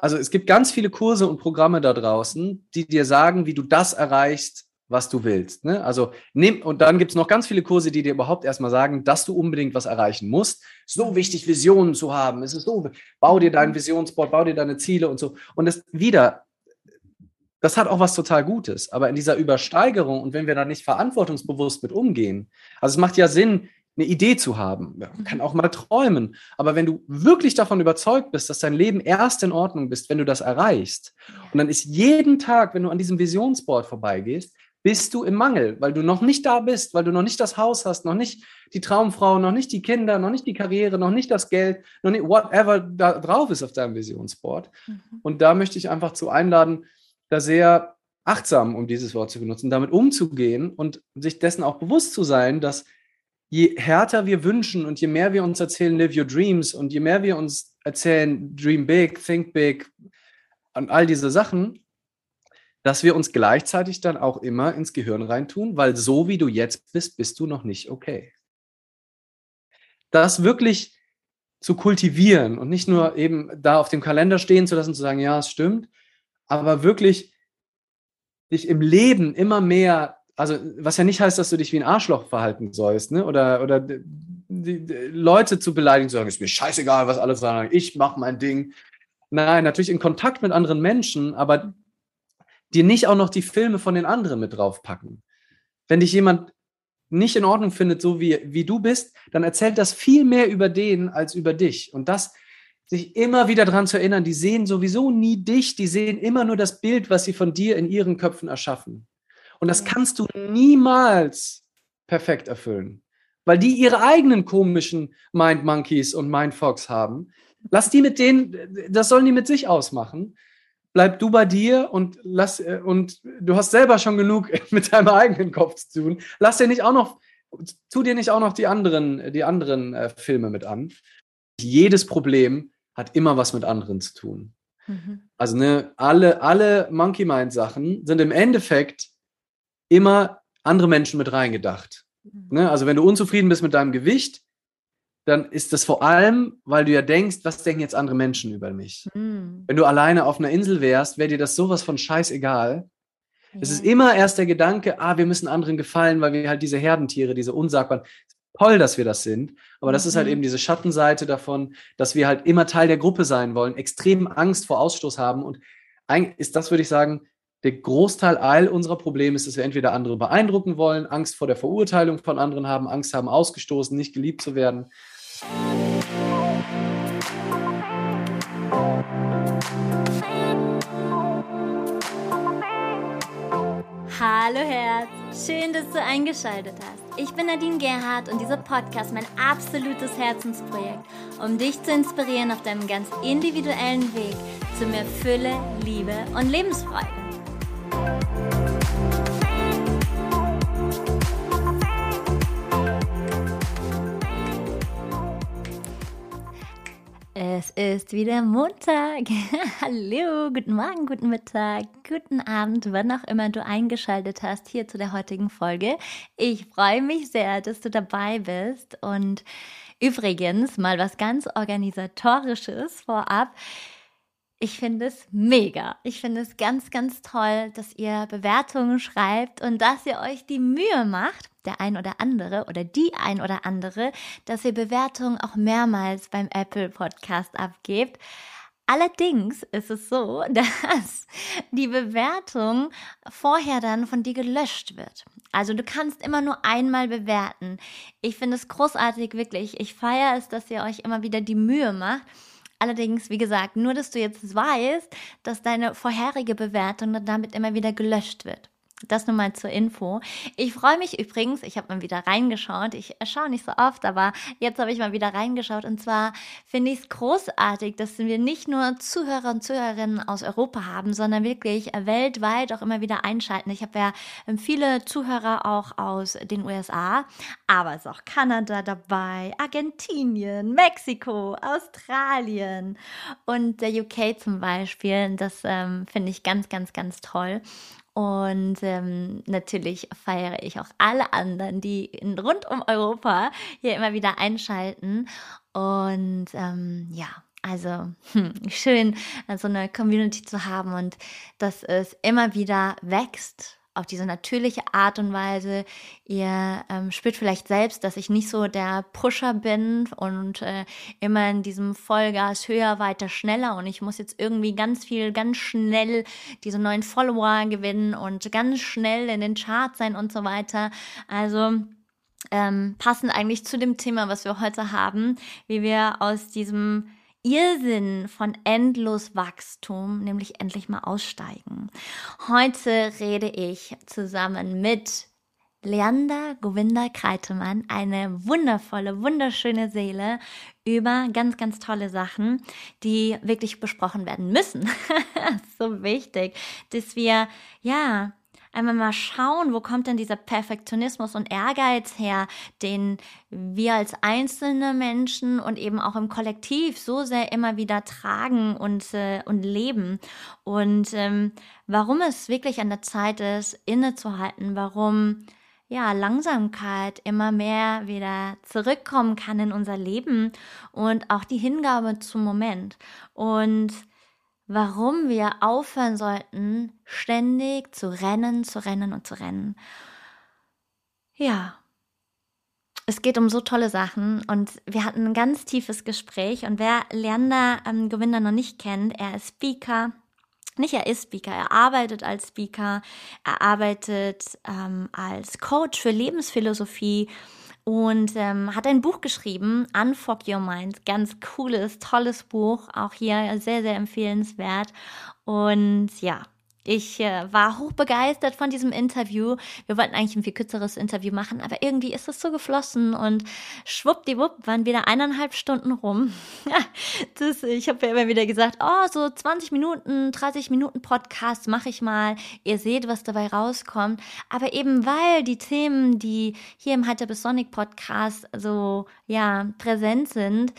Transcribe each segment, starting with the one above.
Also es gibt ganz viele Kurse und Programme da draußen, die dir sagen, wie du das erreichst, was du willst. Ne? Also nimm, und dann gibt es noch ganz viele Kurse, die dir überhaupt erstmal sagen, dass du unbedingt was erreichen musst. So wichtig, Visionen zu haben. Es ist so, bau dir deinen Visionsboard, bau dir deine Ziele und so. Und es wieder, das hat auch was total Gutes. Aber in dieser Übersteigerung und wenn wir da nicht verantwortungsbewusst mit umgehen, also es macht ja Sinn, eine Idee zu haben. Man kann auch mal träumen. Aber wenn du wirklich davon überzeugt bist, dass dein Leben erst in Ordnung bist, wenn du das erreichst, und dann ist jeden Tag, wenn du an diesem Visionsboard vorbeigehst, bist du im Mangel, weil du noch nicht da bist, weil du noch nicht das Haus hast, noch nicht die Traumfrau, noch nicht die Kinder, noch nicht die Karriere, noch nicht das Geld, noch nicht whatever da drauf ist auf deinem Visionsboard. Mhm. Und da möchte ich einfach zu einladen, da sehr achtsam, um dieses Wort zu benutzen, damit umzugehen und sich dessen auch bewusst zu sein, dass je härter wir wünschen und je mehr wir uns erzählen, live your dreams und je mehr wir uns erzählen, dream big, think big und all diese Sachen, dass wir uns gleichzeitig dann auch immer ins Gehirn reintun, weil so wie du jetzt bist, bist du noch nicht okay. Das wirklich zu kultivieren und nicht nur eben da auf dem Kalender stehen zu lassen, zu sagen, ja, es stimmt, aber wirklich dich im Leben immer mehr, also was ja nicht heißt, dass du dich wie ein Arschloch verhalten sollst, ne? oder, oder die, die Leute zu beleidigen, zu sagen, ist mir scheißegal, was alle sagen, ich mache mein Ding. Nein, natürlich in Kontakt mit anderen Menschen, aber dir nicht auch noch die Filme von den anderen mit draufpacken. Wenn dich jemand nicht in Ordnung findet, so wie, wie du bist, dann erzählt das viel mehr über den als über dich. Und das sich immer wieder daran zu erinnern, die sehen sowieso nie dich, die sehen immer nur das Bild, was sie von dir in ihren Köpfen erschaffen. Und das kannst du niemals perfekt erfüllen, weil die ihre eigenen komischen Mind Monkeys und Mind Fox haben. Lass die mit denen, das sollen die mit sich ausmachen bleib du bei dir und lass äh, und du hast selber schon genug mit deinem eigenen Kopf zu tun. Lass dir nicht auch noch, tu dir nicht auch noch die anderen, die anderen äh, Filme mit an. Jedes Problem hat immer was mit anderen zu tun. Mhm. Also ne, alle, alle Monkey Mind Sachen sind im Endeffekt immer andere Menschen mit reingedacht. Mhm. Ne? Also wenn du unzufrieden bist mit deinem Gewicht, dann ist das vor allem, weil du ja denkst, was denken jetzt andere Menschen über mich? Mhm. Wenn du alleine auf einer Insel wärst, wäre dir das sowas von scheißegal. Ja. Es ist immer erst der Gedanke, ah, wir müssen anderen gefallen, weil wir halt diese Herdentiere, diese unsagbaren, toll, dass wir das sind. Aber das ist halt mhm. eben diese Schattenseite davon, dass wir halt immer Teil der Gruppe sein wollen, extrem Angst vor Ausstoß haben. Und eigentlich ist das, würde ich sagen, der Großteil all unserer Probleme ist, dass wir entweder andere beeindrucken wollen, Angst vor der Verurteilung von anderen haben, Angst haben, ausgestoßen, nicht geliebt zu werden. Hallo Herz, schön, dass du eingeschaltet hast. Ich bin Nadine Gerhardt und dieser Podcast mein absolutes Herzensprojekt, um dich zu inspirieren auf deinem ganz individuellen Weg zu mehr Fülle, Liebe und Lebensfreude. Es ist wieder Montag. Hallo, guten Morgen, guten Mittag, guten Abend, wann auch immer du eingeschaltet hast hier zu der heutigen Folge. Ich freue mich sehr, dass du dabei bist. Und übrigens mal was ganz organisatorisches vorab. Ich finde es mega. Ich finde es ganz, ganz toll, dass ihr Bewertungen schreibt und dass ihr euch die Mühe macht, der ein oder andere oder die ein oder andere, dass ihr Bewertungen auch mehrmals beim Apple Podcast abgebt. Allerdings ist es so, dass die Bewertung vorher dann von dir gelöscht wird. Also du kannst immer nur einmal bewerten. Ich finde es großartig, wirklich. Ich feiere es, dass ihr euch immer wieder die Mühe macht Allerdings, wie gesagt, nur, dass du jetzt weißt, dass deine vorherige Bewertung dann damit immer wieder gelöscht wird. Das nur mal zur Info. Ich freue mich übrigens, ich habe mal wieder reingeschaut. Ich schaue nicht so oft, aber jetzt habe ich mal wieder reingeschaut. Und zwar finde ich es großartig, dass wir nicht nur Zuhörer und Zuhörerinnen aus Europa haben, sondern wirklich weltweit auch immer wieder einschalten. Ich habe ja ähm, viele Zuhörer auch aus den USA, aber es ist auch Kanada dabei, Argentinien, Mexiko, Australien und der UK zum Beispiel. Das ähm, finde ich ganz, ganz, ganz toll. Und ähm, natürlich feiere ich auch alle anderen, die in, rund um Europa hier immer wieder einschalten. Und ähm, ja, Also hm, schön, so eine Community zu haben und dass es immer wieder wächst auf diese natürliche Art und Weise. Ihr ähm, spürt vielleicht selbst, dass ich nicht so der Pusher bin und äh, immer in diesem Vollgas höher, weiter, schneller und ich muss jetzt irgendwie ganz viel, ganz schnell diese neuen Follower gewinnen und ganz schnell in den Charts sein und so weiter. Also ähm, passend eigentlich zu dem Thema, was wir heute haben, wie wir aus diesem Irrsinn von endlos Wachstum, nämlich endlich mal aussteigen. Heute rede ich zusammen mit Leander Govinda Kreitemann, eine wundervolle, wunderschöne Seele über ganz, ganz tolle Sachen, die wirklich besprochen werden müssen. so wichtig, dass wir, ja, einmal mal schauen, wo kommt denn dieser Perfektionismus und Ehrgeiz her, den wir als einzelne Menschen und eben auch im Kollektiv so sehr immer wieder tragen und, äh, und leben. Und ähm, warum es wirklich an der Zeit ist, innezuhalten, warum ja, Langsamkeit immer mehr wieder zurückkommen kann in unser Leben und auch die Hingabe zum Moment. Und warum wir aufhören sollten, ständig zu rennen, zu rennen und zu rennen. Ja, es geht um so tolle Sachen und wir hatten ein ganz tiefes Gespräch und wer Leander ähm, Gewinner noch nicht kennt, er ist Speaker, nicht er ist Speaker, er arbeitet als Speaker, er arbeitet ähm, als Coach für Lebensphilosophie und ähm, hat ein Buch geschrieben, Unfuck Your Mind. Ganz cooles, tolles Buch, auch hier sehr, sehr empfehlenswert. Und ja, ich äh, war hochbegeistert von diesem Interview. Wir wollten eigentlich ein viel kürzeres Interview machen, aber irgendwie ist es so geflossen und schwuppdiwupp waren wieder eineinhalb Stunden rum. das, ich habe ja immer wieder gesagt, oh, so 20 Minuten, 30 Minuten Podcast mache ich mal. Ihr seht, was dabei rauskommt. Aber eben weil die Themen, die hier im Hyperbisonic Podcast so, ja, präsent sind,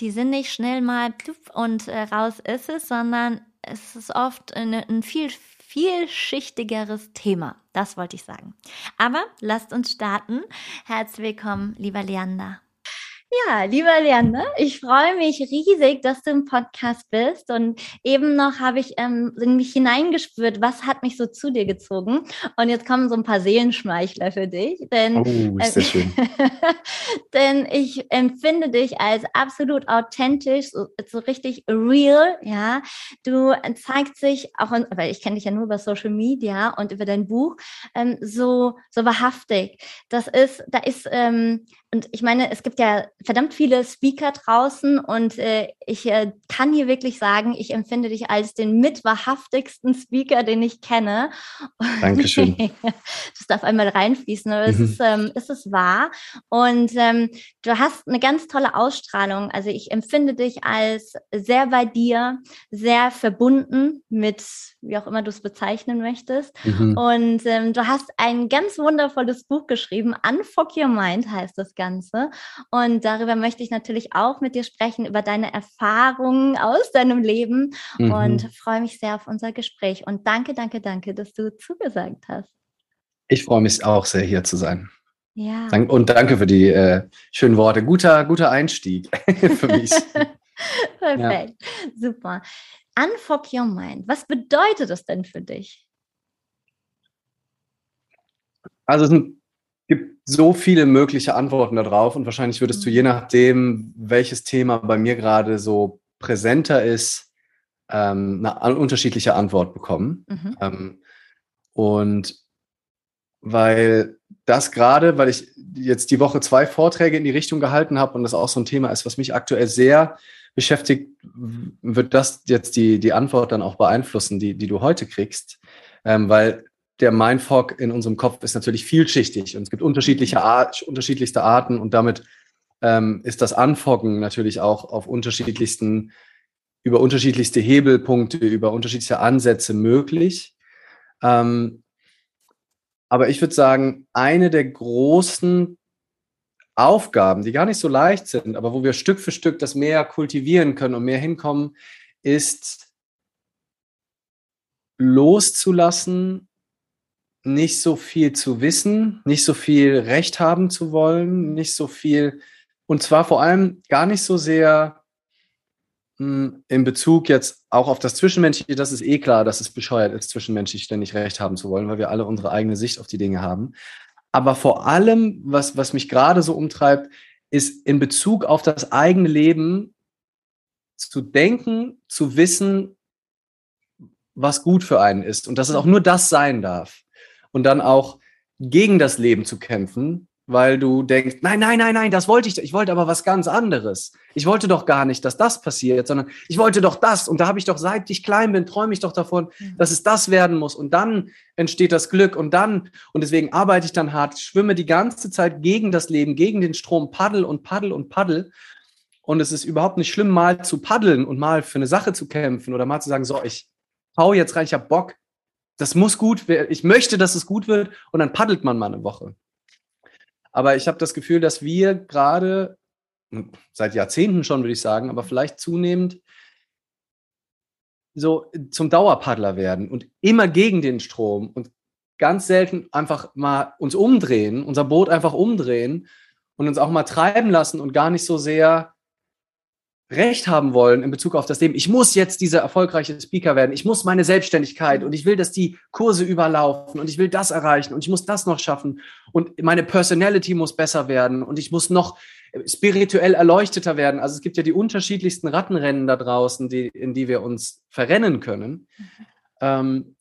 die sind nicht schnell mal und äh, raus ist es, sondern es ist oft eine, ein viel, vielschichtigeres Thema. Das wollte ich sagen. Aber lasst uns starten. Herzlich willkommen, lieber Leander. Ja, lieber Leander, ich freue mich riesig, dass du im Podcast bist. Und eben noch habe ich ähm, in mich hineingespürt, was hat mich so zu dir gezogen. Und jetzt kommen so ein paar Seelenschmeichler für dich. Denn, oh, ist das schön. denn ich empfinde dich als absolut authentisch, so, so richtig real. Ja, du zeigst sich auch, weil ich kenne dich ja nur über Social Media und über dein Buch, ähm, so, so wahrhaftig. Das ist, da ist, ähm, und ich meine, es gibt ja verdammt viele Speaker draußen und äh, ich äh, kann hier wirklich sagen, ich empfinde dich als den mitwahrhaftigsten Speaker, den ich kenne. Dankeschön. das darf einmal reinfließen, aber mhm. es, ist, ähm, es ist wahr. Und ähm, du hast eine ganz tolle Ausstrahlung. Also ich empfinde dich als sehr bei dir, sehr verbunden mit, wie auch immer du es bezeichnen möchtest. Mhm. Und ähm, du hast ein ganz wundervolles Buch geschrieben, Unfuck Your Mind heißt das Ganze. Und darüber möchte ich natürlich auch mit dir sprechen, über deine Erfahrungen aus deinem Leben mhm. und freue mich sehr auf unser Gespräch. Und danke, danke, danke, dass du zugesagt hast. Ich freue mich auch sehr, hier zu sein. Ja. Und danke für die äh, schönen Worte. Guter, guter Einstieg für mich. Perfekt, ja. super. Unfuck your mind. Was bedeutet das denn für dich? Also es sind gibt so viele mögliche Antworten darauf und wahrscheinlich würdest mhm. du je nachdem, welches Thema bei mir gerade so präsenter ist, ähm, eine unterschiedliche Antwort bekommen. Mhm. Ähm, und weil das gerade, weil ich jetzt die Woche zwei Vorträge in die Richtung gehalten habe und das auch so ein Thema ist, was mich aktuell sehr beschäftigt, wird das jetzt die, die Antwort dann auch beeinflussen, die, die du heute kriegst. Ähm, weil der Mindfuck in unserem Kopf ist natürlich vielschichtig und es gibt unterschiedliche Art, unterschiedlichste Arten und damit ähm, ist das Anfoggen natürlich auch auf unterschiedlichsten, über unterschiedlichste Hebelpunkte, über unterschiedliche Ansätze möglich. Ähm, aber ich würde sagen, eine der großen Aufgaben, die gar nicht so leicht sind, aber wo wir Stück für Stück das mehr kultivieren können und mehr hinkommen, ist loszulassen nicht so viel zu wissen, nicht so viel Recht haben zu wollen, nicht so viel, und zwar vor allem gar nicht so sehr hm, in Bezug jetzt auch auf das Zwischenmenschliche, das ist eh klar, dass es bescheuert ist, zwischenmenschlich ständig recht haben zu wollen, weil wir alle unsere eigene Sicht auf die Dinge haben. Aber vor allem, was, was mich gerade so umtreibt, ist in Bezug auf das eigene Leben zu denken, zu wissen, was gut für einen ist und dass es auch nur das sein darf. Und dann auch gegen das Leben zu kämpfen, weil du denkst, nein, nein, nein, nein, das wollte ich, ich wollte aber was ganz anderes. Ich wollte doch gar nicht, dass das passiert, sondern ich wollte doch das. Und da habe ich doch, seit ich klein bin, träume ich doch davon, dass es das werden muss. Und dann entsteht das Glück und dann, und deswegen arbeite ich dann hart, schwimme die ganze Zeit gegen das Leben, gegen den Strom, paddel und paddel und paddel. Und es ist überhaupt nicht schlimm, mal zu paddeln und mal für eine Sache zu kämpfen oder mal zu sagen, so, ich hau jetzt rein, ich habe Bock, das muss gut werden, ich möchte, dass es gut wird und dann paddelt man mal eine Woche. Aber ich habe das Gefühl, dass wir gerade hm, seit Jahrzehnten schon, würde ich sagen, aber vielleicht zunehmend so zum Dauerpaddler werden und immer gegen den Strom und ganz selten einfach mal uns umdrehen, unser Boot einfach umdrehen und uns auch mal treiben lassen und gar nicht so sehr Recht haben wollen in Bezug auf das Leben. Ich muss jetzt dieser erfolgreiche Speaker werden. Ich muss meine Selbstständigkeit und ich will, dass die Kurse überlaufen und ich will das erreichen und ich muss das noch schaffen und meine Personality muss besser werden und ich muss noch spirituell erleuchteter werden. Also es gibt ja die unterschiedlichsten Rattenrennen da draußen, die, in die wir uns verrennen können. Mhm. Ähm,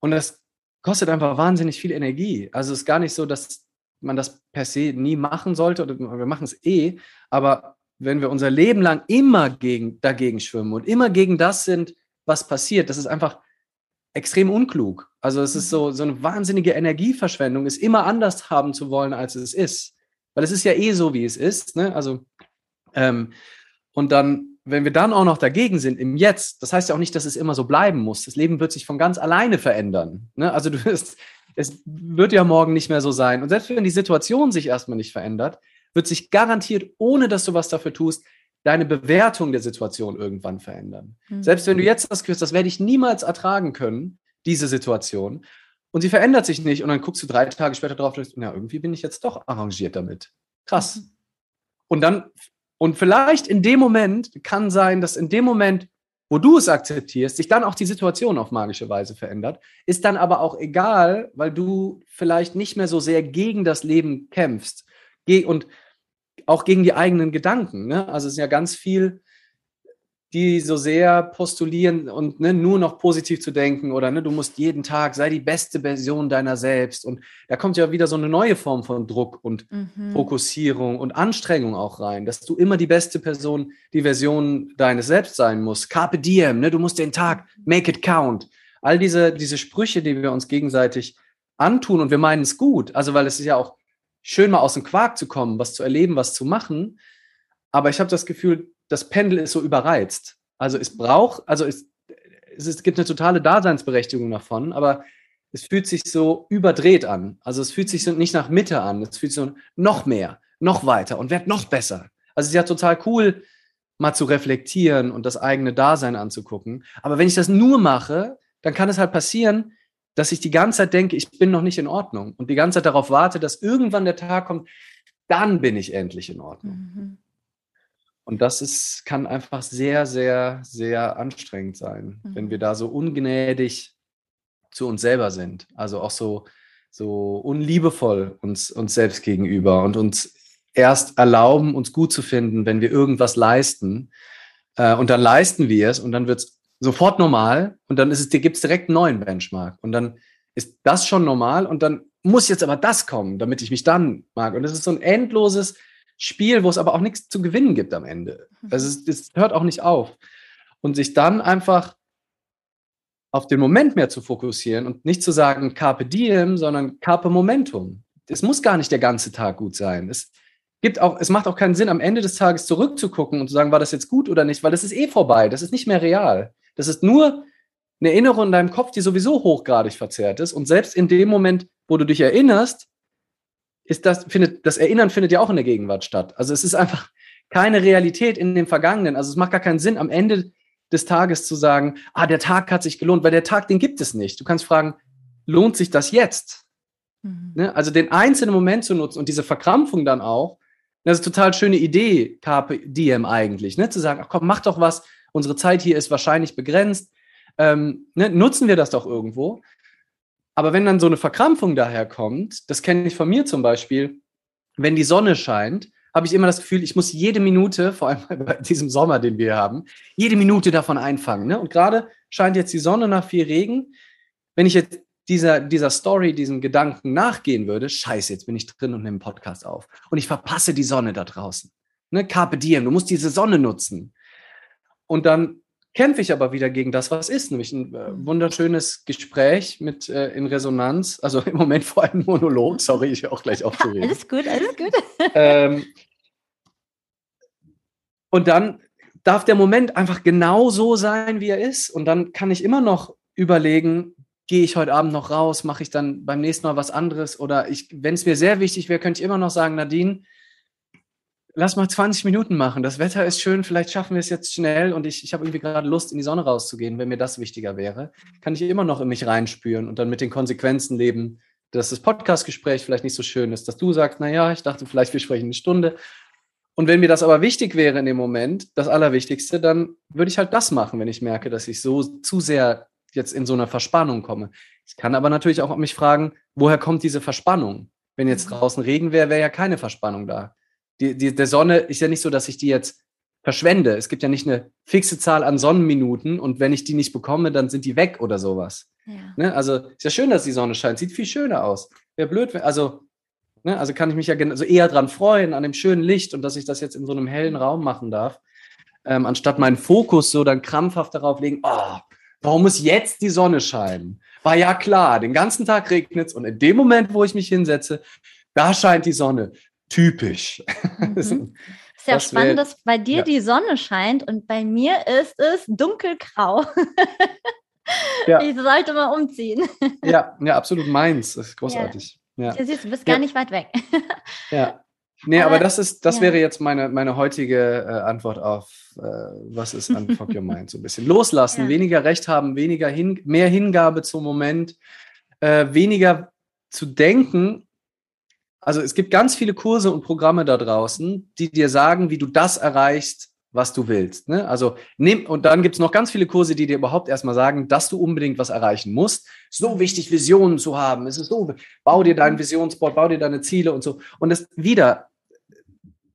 und das kostet einfach wahnsinnig viel Energie. Also es ist gar nicht so, dass man das per se nie machen sollte oder wir machen es eh, aber wenn wir unser Leben lang immer gegen, dagegen schwimmen und immer gegen das sind, was passiert, das ist einfach extrem unklug. Also es ist so, mhm. so eine wahnsinnige Energieverschwendung, es immer anders haben zu wollen, als es ist. Weil es ist ja eh so, wie es ist. Ne? Also, ähm, und dann, wenn wir dann auch noch dagegen sind im Jetzt, das heißt ja auch nicht, dass es immer so bleiben muss. Das Leben wird sich von ganz alleine verändern. Ne? Also du wirst, es wird ja morgen nicht mehr so sein. Und selbst wenn die Situation sich erstmal nicht verändert, wird sich garantiert, ohne dass du was dafür tust, deine Bewertung der Situation irgendwann verändern. Mhm. Selbst wenn du jetzt das Gefühl hast, das werde ich niemals ertragen können, diese Situation, und sie verändert sich nicht, und dann guckst du drei Tage später drauf und denkst, ja, irgendwie bin ich jetzt doch arrangiert damit. Krass. Mhm. Und dann, und vielleicht in dem Moment kann sein, dass in dem Moment, wo du es akzeptierst, sich dann auch die Situation auf magische Weise verändert, ist dann aber auch egal, weil du vielleicht nicht mehr so sehr gegen das Leben kämpfst, und auch gegen die eigenen Gedanken. Ne? Also es ist ja ganz viel, die so sehr postulieren und ne, nur noch positiv zu denken oder ne, du musst jeden Tag, sei die beste Version deiner selbst. Und da kommt ja wieder so eine neue Form von Druck und mhm. Fokussierung und Anstrengung auch rein, dass du immer die beste Person, die Version deines Selbst sein musst. Carpe diem, ne, du musst den Tag, make it count. All diese, diese Sprüche, die wir uns gegenseitig antun und wir meinen es gut. Also, weil es ist ja auch schön mal aus dem Quark zu kommen, was zu erleben, was zu machen. Aber ich habe das Gefühl, das Pendel ist so überreizt. Also es braucht, also es, es, es gibt eine totale Daseinsberechtigung davon, aber es fühlt sich so überdreht an. Also es fühlt sich so nicht nach Mitte an. Es fühlt sich so noch mehr, noch weiter und wird noch besser. Also es ist ja total cool, mal zu reflektieren und das eigene Dasein anzugucken. Aber wenn ich das nur mache, dann kann es halt passieren, dass ich die ganze Zeit denke, ich bin noch nicht in Ordnung und die ganze Zeit darauf warte, dass irgendwann der Tag kommt, dann bin ich endlich in Ordnung. Mhm. Und das ist, kann einfach sehr, sehr, sehr anstrengend sein, mhm. wenn wir da so ungnädig zu uns selber sind. Also auch so, so unliebevoll uns, uns selbst gegenüber und uns erst erlauben, uns gut zu finden, wenn wir irgendwas leisten. Äh, und dann leisten wir es und dann wird es sofort normal und dann ist es, dir gibt es direkt einen neuen Benchmark und dann ist das schon normal und dann muss jetzt aber das kommen, damit ich mich dann mag. Und das ist so ein endloses Spiel, wo es aber auch nichts zu gewinnen gibt am Ende. Mhm. Also es, es hört auch nicht auf. Und sich dann einfach auf den Moment mehr zu fokussieren und nicht zu sagen Carpe Diem, sondern Carpe Momentum. Es muss gar nicht der ganze Tag gut sein. Es gibt auch, es macht auch keinen Sinn, am Ende des Tages zurückzugucken und zu sagen, war das jetzt gut oder nicht, weil das ist eh vorbei, das ist nicht mehr real. Das ist nur eine Erinnerung in deinem Kopf, die sowieso hochgradig verzerrt ist. Und selbst in dem Moment, wo du dich erinnerst, ist das, findet, das Erinnern findet ja auch in der Gegenwart statt. Also es ist einfach keine Realität in dem Vergangenen. Also es macht gar keinen Sinn, am Ende des Tages zu sagen, ah, der Tag hat sich gelohnt, weil der Tag, den gibt es nicht. Du kannst fragen, lohnt sich das jetzt? Mhm. Ne? Also den einzelnen Moment zu nutzen und diese Verkrampfung dann auch, das ist eine total schöne Idee, Carpe Diem eigentlich, ne? zu sagen, ach komm, mach doch was, unsere Zeit hier ist wahrscheinlich begrenzt. Ähm, ne, nutzen wir das doch irgendwo. Aber wenn dann so eine Verkrampfung daherkommt, das kenne ich von mir zum Beispiel, wenn die Sonne scheint, habe ich immer das Gefühl, ich muss jede Minute, vor allem bei diesem Sommer, den wir haben, jede Minute davon einfangen. Ne? Und gerade scheint jetzt die Sonne nach viel Regen. Wenn ich jetzt dieser, dieser Story, diesem Gedanken nachgehen würde, scheiße, jetzt bin ich drin und nehme einen Podcast auf. Und ich verpasse die Sonne da draußen. Ne? Carpe diem, du musst diese Sonne nutzen. Und dann kämpfe ich aber wieder gegen das, was ist, nämlich ein äh, wunderschönes Gespräch mit äh, in Resonanz, also im Moment vor allem Monolog, sorry, ich auch gleich aufzureden. Alles gut, alles gut. Ähm, und dann darf der Moment einfach genau so sein, wie er ist. Und dann kann ich immer noch überlegen, gehe ich heute Abend noch raus, mache ich dann beim nächsten Mal was anderes oder ich, wenn es mir sehr wichtig wäre, könnte ich immer noch sagen, Nadine, lass mal 20 Minuten machen. Das Wetter ist schön, vielleicht schaffen wir es jetzt schnell und ich, ich habe irgendwie gerade Lust, in die Sonne rauszugehen. Wenn mir das wichtiger wäre, kann ich immer noch in mich reinspüren und dann mit den Konsequenzen leben, dass das Podcastgespräch vielleicht nicht so schön ist, dass du sagst, naja, ich dachte vielleicht, wir sprechen eine Stunde. Und wenn mir das aber wichtig wäre in dem Moment, das Allerwichtigste, dann würde ich halt das machen, wenn ich merke, dass ich so zu sehr jetzt in so einer Verspannung komme. Ich kann aber natürlich auch mich fragen, woher kommt diese Verspannung? Wenn jetzt mhm. draußen Regen wäre, wäre ja keine Verspannung da die, die, der Sonne ist ja nicht so, dass ich die jetzt verschwende. Es gibt ja nicht eine fixe Zahl an Sonnenminuten und wenn ich die nicht bekomme, dann sind die weg oder sowas. Ja. Ne? Also ist ja schön, dass die Sonne scheint, sieht viel schöner aus. Wäre blöd, also, ne? also kann ich mich ja also eher dran freuen, an dem schönen Licht und dass ich das jetzt in so einem hellen Raum machen darf, ähm, anstatt meinen Fokus so dann krampfhaft darauf legen, oh, warum muss jetzt die Sonne scheinen? War ja klar, den ganzen Tag regnet es und in dem Moment, wo ich mich hinsetze, da scheint die Sonne typisch. Mhm. Ist ja das spannend, dass bei dir ja. die Sonne scheint und bei mir ist es dunkelgrau. ja. Ich sollte mal umziehen. Ja, ja, absolut meins. Das ist großartig. Ja. ja. Siehst, du bist gar nicht weit weg. Ja. Nee, aber, aber das ist, das wäre jetzt meine, meine heutige äh, Antwort auf, äh, was ist an Fuck Your Mind so ein bisschen. Loslassen, weniger Recht haben, weniger hin, mehr Hingabe zum Moment, äh, weniger zu denken, also es gibt ganz viele Kurse und Programme da draußen, die dir sagen, wie du das erreichst, was du willst. Ne? Also nimm, und dann gibt es noch ganz viele Kurse, die dir überhaupt erstmal sagen, dass du unbedingt was erreichen musst. So wichtig, Visionen zu haben. Es ist so, bau dir deinen Visionsboard, bau dir deine Ziele und so. Und das wieder,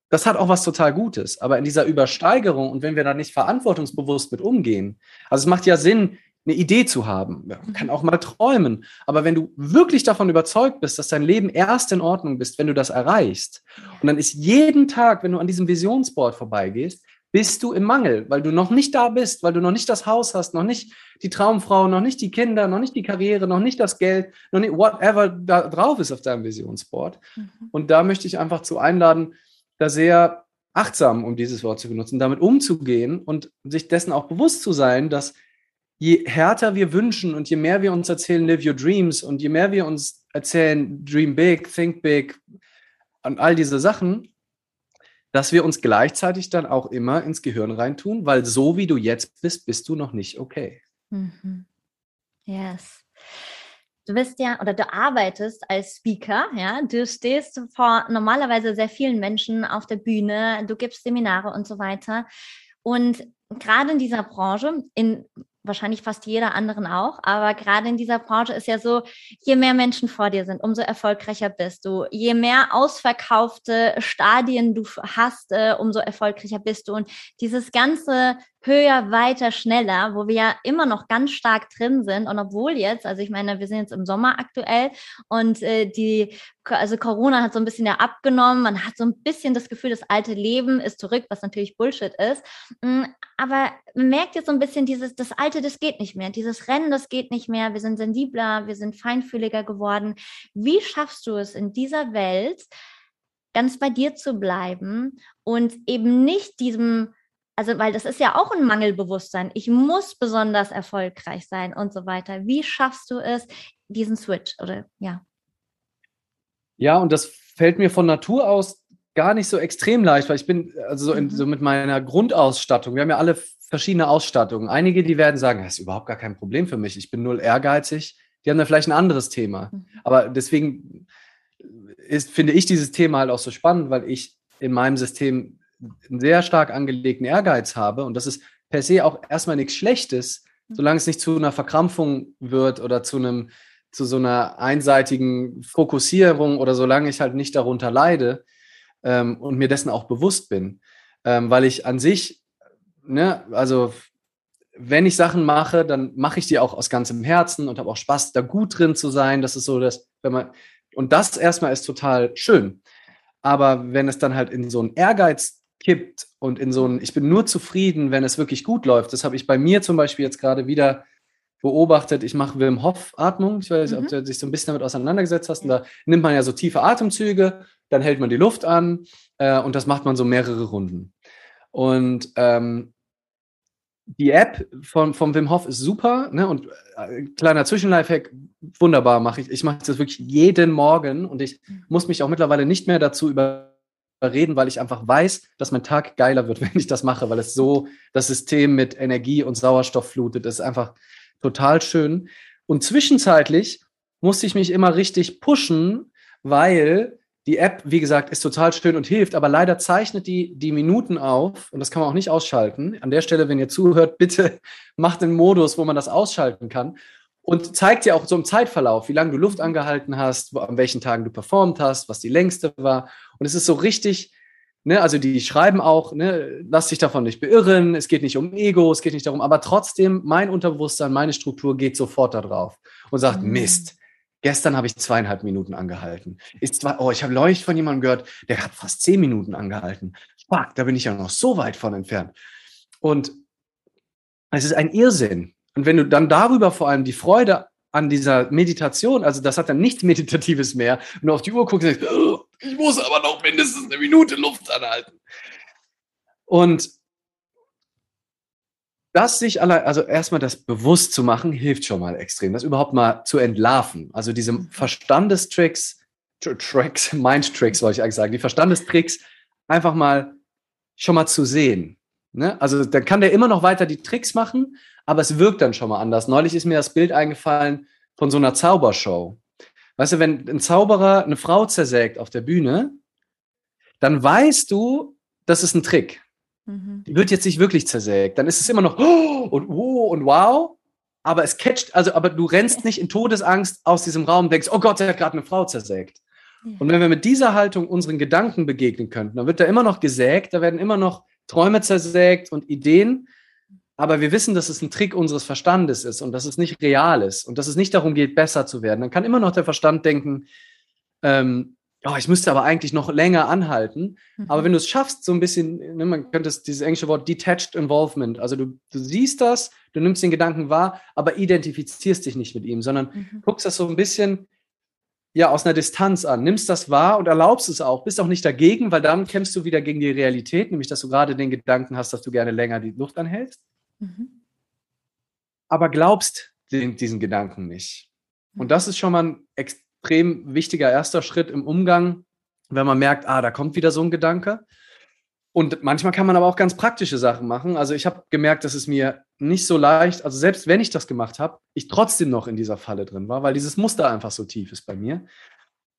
das hat auch was total Gutes. Aber in dieser Übersteigerung und wenn wir da nicht verantwortungsbewusst mit umgehen, also es macht ja Sinn, eine Idee zu haben. Man kann auch mal träumen. Aber wenn du wirklich davon überzeugt bist, dass dein Leben erst in Ordnung bist, wenn du das erreichst, und dann ist jeden Tag, wenn du an diesem Visionsboard vorbeigehst, bist du im Mangel, weil du noch nicht da bist, weil du noch nicht das Haus hast, noch nicht die Traumfrau, noch nicht die Kinder, noch nicht die Karriere, noch nicht das Geld, noch nicht whatever da drauf ist auf deinem Visionsboard. Mhm. Und da möchte ich einfach zu einladen, da sehr achtsam, um dieses Wort zu benutzen, damit umzugehen und sich dessen auch bewusst zu sein, dass je härter wir wünschen und je mehr wir uns erzählen, live your dreams und je mehr wir uns erzählen, dream big, think big und all diese Sachen, dass wir uns gleichzeitig dann auch immer ins Gehirn reintun, weil so wie du jetzt bist, bist du noch nicht okay. Mhm. Yes. Du bist ja oder du arbeitest als Speaker, ja. Du stehst vor normalerweise sehr vielen Menschen auf der Bühne, du gibst Seminare und so weiter. Und gerade in dieser Branche, in wahrscheinlich fast jeder anderen auch. Aber gerade in dieser Branche ist ja so, je mehr Menschen vor dir sind, umso erfolgreicher bist du. Je mehr ausverkaufte Stadien du hast, äh, umso erfolgreicher bist du. Und dieses ganze höher, weiter, schneller, wo wir ja immer noch ganz stark drin sind. Und obwohl jetzt, also ich meine, wir sind jetzt im Sommer aktuell und äh, die, also Corona hat so ein bisschen ja abgenommen. Man hat so ein bisschen das Gefühl, das alte Leben ist zurück, was natürlich Bullshit ist. Mm, aber man merkt jetzt so ein bisschen dieses, das alte, das geht nicht mehr. Dieses Rennen, das geht nicht mehr. Wir sind sensibler, wir sind feinfühliger geworden. Wie schaffst du es in dieser Welt, ganz bei dir zu bleiben und eben nicht diesem also weil das ist ja auch ein Mangelbewusstsein. Ich muss besonders erfolgreich sein und so weiter. Wie schaffst du es, diesen Switch oder ja? Ja, und das fällt mir von Natur aus gar nicht so extrem leicht, weil ich bin also so, in, mhm. so mit meiner Grundausstattung. Wir haben ja alle verschiedene Ausstattungen. Einige, die werden sagen, das ist überhaupt gar kein Problem für mich. Ich bin null ehrgeizig. Die haben da vielleicht ein anderes Thema. Mhm. Aber deswegen ist, finde ich dieses Thema halt auch so spannend, weil ich in meinem System einen sehr stark angelegten Ehrgeiz habe und das ist per se auch erstmal nichts Schlechtes, mhm. solange es nicht zu einer Verkrampfung wird oder zu einem zu so einer einseitigen Fokussierung oder solange ich halt nicht darunter leide ähm, und mir dessen auch bewusst bin. Ähm, weil ich an sich, ne, also wenn ich Sachen mache, dann mache ich die auch aus ganzem Herzen und habe auch Spaß, da gut drin zu sein. Das ist so, dass, wenn man, und das erstmal ist total schön. Aber wenn es dann halt in so einen Ehrgeiz kippt und in so ein, ich bin nur zufrieden, wenn es wirklich gut läuft, das habe ich bei mir zum Beispiel jetzt gerade wieder beobachtet, ich mache Wim Hof Atmung. Ich weiß nicht, mhm. ob du dich so ein bisschen damit auseinandergesetzt hast. Und da nimmt man ja so tiefe Atemzüge, dann hält man die Luft an äh, und das macht man so mehrere Runden. Und ähm, die App von, von Wim Hof ist super, ne? Und äh, kleiner Zwischenlifehack, wunderbar mache ich. Ich mache das wirklich jeden Morgen und ich mhm. muss mich auch mittlerweile nicht mehr dazu überreden, weil ich einfach weiß, dass mein Tag geiler wird, wenn ich das mache, weil es so das System mit Energie und Sauerstoff flutet. Das ist einfach total schön. Und zwischenzeitlich musste ich mich immer richtig pushen, weil die App, wie gesagt, ist total schön und hilft, aber leider zeichnet die die Minuten auf und das kann man auch nicht ausschalten. An der Stelle, wenn ihr zuhört, bitte macht den Modus, wo man das ausschalten kann und zeigt dir auch so im Zeitverlauf, wie lange du Luft angehalten hast, an welchen Tagen du performt hast, was die längste war. Und es ist so richtig Ne, also die schreiben auch, ne, lass dich davon nicht beirren, es geht nicht um Ego, es geht nicht darum, aber trotzdem, mein Unterbewusstsein, meine Struktur geht sofort da drauf und sagt, mhm. Mist, gestern habe ich zweieinhalb Minuten angehalten. Ist zwar, oh, ich habe neulich von jemandem gehört, der hat fast zehn Minuten angehalten. Fuck, da bin ich ja noch so weit von entfernt. Und es ist ein Irrsinn. Und wenn du dann darüber vor allem die Freude an dieser Meditation, also das hat dann nichts Meditatives mehr, wenn du auf die Uhr guckst und denkst, oh, ich muss aber noch mindestens eine Minute Luft anhalten. Und das sich allein, also erstmal das bewusst zu machen, hilft schon mal extrem. Das überhaupt mal zu entlarven. Also diese mhm. Verstandestricks, Tricks, Mind-Tricks, wollte ich eigentlich sagen, die Verstandestricks einfach mal schon mal zu sehen. Ne? Also dann kann der immer noch weiter die Tricks machen, aber es wirkt dann schon mal anders. Neulich ist mir das Bild eingefallen von so einer Zaubershow. Weißt du, wenn ein Zauberer eine Frau zersägt auf der Bühne, dann weißt du, das ist ein Trick. Mhm. Die wird jetzt nicht wirklich zersägt. Dann ist es immer noch oh und oh und wow. Aber es catcht, also, aber du rennst nicht in Todesangst aus diesem Raum und denkst, oh Gott, er hat gerade eine Frau zersägt. Ja. Und wenn wir mit dieser Haltung unseren Gedanken begegnen könnten, dann wird da immer noch gesägt, da werden immer noch Träume zersägt und Ideen. Aber wir wissen, dass es ein Trick unseres Verstandes ist und dass es nicht real ist und dass es nicht darum geht, besser zu werden. Dann kann immer noch der Verstand denken, ähm, oh, ich müsste aber eigentlich noch länger anhalten. Mhm. Aber wenn du es schaffst, so ein bisschen, ne, man könnte es, dieses englische Wort Detached Involvement, also du, du siehst das, du nimmst den Gedanken wahr, aber identifizierst dich nicht mit ihm, sondern mhm. guckst das so ein bisschen ja, aus einer Distanz an, nimmst das wahr und erlaubst es auch, bist auch nicht dagegen, weil dann kämpfst du wieder gegen die Realität, nämlich dass du gerade den Gedanken hast, dass du gerne länger die Luft anhältst. Mhm. Aber glaubst den, diesen Gedanken nicht. Und das ist schon mal ein extrem wichtiger erster Schritt im Umgang, wenn man merkt, ah, da kommt wieder so ein Gedanke. Und manchmal kann man aber auch ganz praktische Sachen machen. Also ich habe gemerkt, dass es mir nicht so leicht, also selbst wenn ich das gemacht habe, ich trotzdem noch in dieser Falle drin war, weil dieses Muster einfach so tief ist bei mir.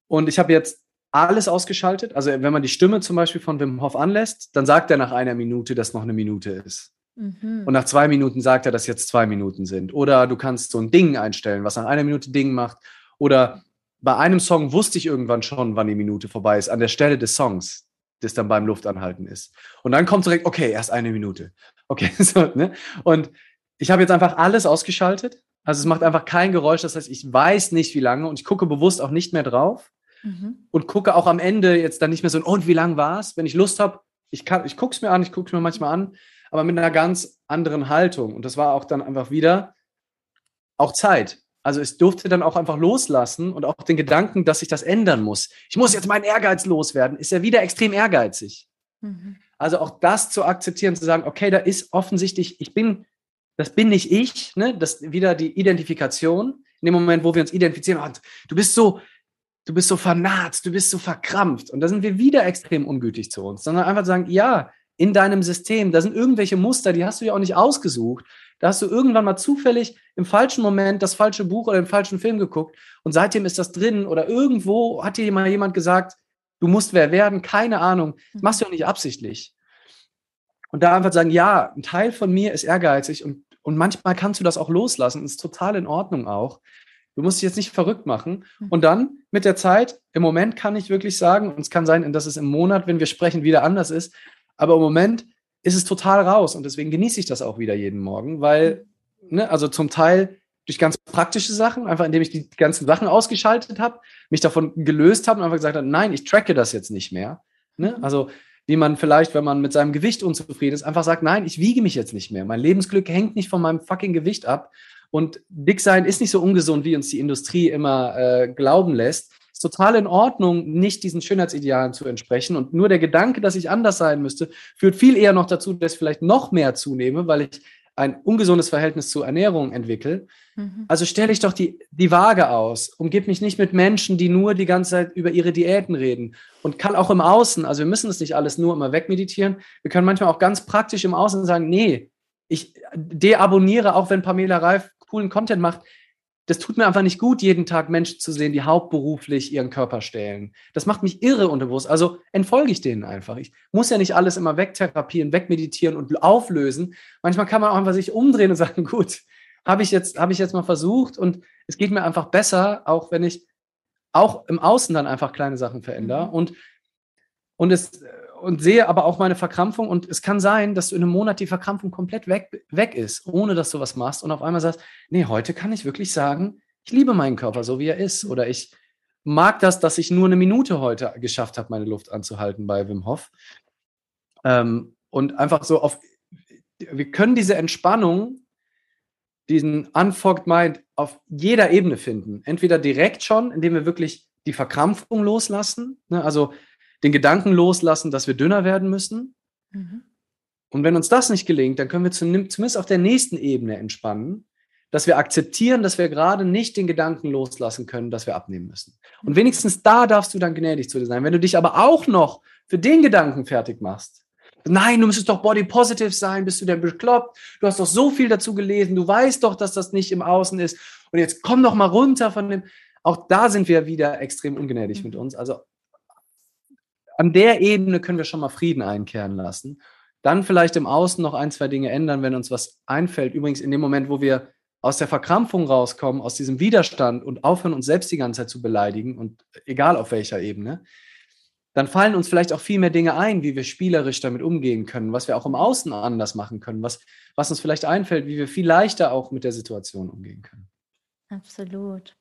Und ich habe jetzt alles ausgeschaltet. Also wenn man die Stimme zum Beispiel von Wim Hof anlässt, dann sagt er nach einer Minute, dass noch eine Minute ist. Mhm. Und nach zwei Minuten sagt er, dass jetzt zwei Minuten sind. Oder du kannst so ein Ding einstellen, was nach einer Minute Ding macht. Oder bei einem Song wusste ich irgendwann schon, wann die Minute vorbei ist, an der Stelle des Songs, das dann beim Luftanhalten ist. Und dann kommt direkt, okay, erst eine Minute. Okay, so, ne? Und ich habe jetzt einfach alles ausgeschaltet. Also es macht einfach kein Geräusch. Das heißt, ich weiß nicht, wie lange und ich gucke bewusst auch nicht mehr drauf mhm. und gucke auch am Ende jetzt dann nicht mehr so, und wie lang war es? Wenn ich Lust habe, ich, ich gucke es mir an, ich gucke es mir manchmal an, aber mit einer ganz anderen Haltung. Und das war auch dann einfach wieder auch Zeit. Also es durfte dann auch einfach loslassen und auch den Gedanken, dass sich das ändern muss. Ich muss jetzt meinen Ehrgeiz loswerden, ist ja wieder extrem ehrgeizig. Mhm. Also auch das zu akzeptieren, zu sagen, okay, da ist offensichtlich, ich bin, das bin nicht ich, ne? Das wieder die Identifikation. In dem Moment, wo wir uns identifizieren, oh, du bist so, du bist so vernarzt, du bist so verkrampft. Und da sind wir wieder extrem ungütig zu uns, sondern einfach sagen, ja, in deinem System, da sind irgendwelche Muster, die hast du ja auch nicht ausgesucht. Da hast du irgendwann mal zufällig im falschen Moment das falsche Buch oder den falschen Film geguckt und seitdem ist das drin oder irgendwo hat dir mal jemand gesagt, du musst wer werden, keine Ahnung. Das machst du ja nicht absichtlich. Und da einfach sagen, ja, ein Teil von mir ist ehrgeizig und, und manchmal kannst du das auch loslassen. Ist total in Ordnung auch. Du musst dich jetzt nicht verrückt machen. Mhm. Und dann mit der Zeit, im Moment kann ich wirklich sagen, und es kann sein, dass es im Monat, wenn wir sprechen, wieder anders ist, aber im Moment ist es total raus und deswegen genieße ich das auch wieder jeden Morgen, weil, ne, also zum Teil durch ganz praktische Sachen, einfach indem ich die ganzen Sachen ausgeschaltet habe, mich davon gelöst habe und einfach gesagt habe, nein, ich tracke das jetzt nicht mehr. Ne? Mhm. Also wie man vielleicht, wenn man mit seinem Gewicht unzufrieden ist, einfach sagt, nein, ich wiege mich jetzt nicht mehr. Mein Lebensglück hängt nicht von meinem fucking Gewicht ab. Und dick sein ist nicht so ungesund, wie uns die Industrie immer äh, glauben lässt. Ist total in Ordnung, nicht diesen Schönheitsidealen zu entsprechen. Und nur der Gedanke, dass ich anders sein müsste, führt viel eher noch dazu, dass ich vielleicht noch mehr zunehme, weil ich ein ungesundes Verhältnis zur Ernährung entwickle. Mhm. Also stelle ich doch die, die Waage aus. Umgib mich nicht mit Menschen, die nur die ganze Zeit über ihre Diäten reden. Und kann auch im Außen, also wir müssen das nicht alles nur immer wegmeditieren. Wir können manchmal auch ganz praktisch im Außen sagen, nee, ich deabonniere, auch wenn Pamela Reif coolen Content macht, das tut mir einfach nicht gut, jeden Tag Menschen zu sehen, die hauptberuflich ihren Körper stellen. Das macht mich irre unterbewusst. Also entfolge ich denen einfach. Ich muss ja nicht alles immer wegtherapieren, wegmeditieren und auflösen. Manchmal kann man auch einfach sich umdrehen und sagen, gut, habe ich jetzt, habe ich jetzt mal versucht und es geht mir einfach besser, auch wenn ich auch im Außen dann einfach kleine Sachen verändere. Mhm. Und, und es, und sehe aber auch meine Verkrampfung. Und es kann sein, dass du in einem Monat die Verkrampfung komplett weg, weg ist, ohne dass du was machst. Und auf einmal sagst, nee, heute kann ich wirklich sagen, ich liebe meinen Körper so, wie er ist. Oder ich mag das, dass ich nur eine Minute heute geschafft habe, meine Luft anzuhalten bei Wim Hof. Ähm, und einfach so auf, wir können diese Entspannung, diesen unfogged Mind auf jeder Ebene finden. Entweder direkt schon, indem wir wirklich die Verkrampfung loslassen. Ne? Also den Gedanken loslassen, dass wir dünner werden müssen. Mhm. Und wenn uns das nicht gelingt, dann können wir zumindest auf der nächsten Ebene entspannen, dass wir akzeptieren, dass wir gerade nicht den Gedanken loslassen können, dass wir abnehmen müssen. Und wenigstens da darfst du dann gnädig zu dir sein. Wenn du dich aber auch noch für den Gedanken fertig machst, nein, du müsstest doch body positive sein, bist du denn bekloppt? Du hast doch so viel dazu gelesen, du weißt doch, dass das nicht im Außen ist. Und jetzt komm doch mal runter von dem. Auch da sind wir wieder extrem ungnädig mhm. mit uns. Also an der Ebene können wir schon mal Frieden einkehren lassen. Dann vielleicht im Außen noch ein, zwei Dinge ändern, wenn uns was einfällt. Übrigens in dem Moment, wo wir aus der Verkrampfung rauskommen, aus diesem Widerstand und aufhören, uns selbst die ganze Zeit zu beleidigen und egal auf welcher Ebene, dann fallen uns vielleicht auch viel mehr Dinge ein, wie wir spielerisch damit umgehen können, was wir auch im Außen anders machen können, was, was uns vielleicht einfällt, wie wir viel leichter auch mit der Situation umgehen können. Absolut.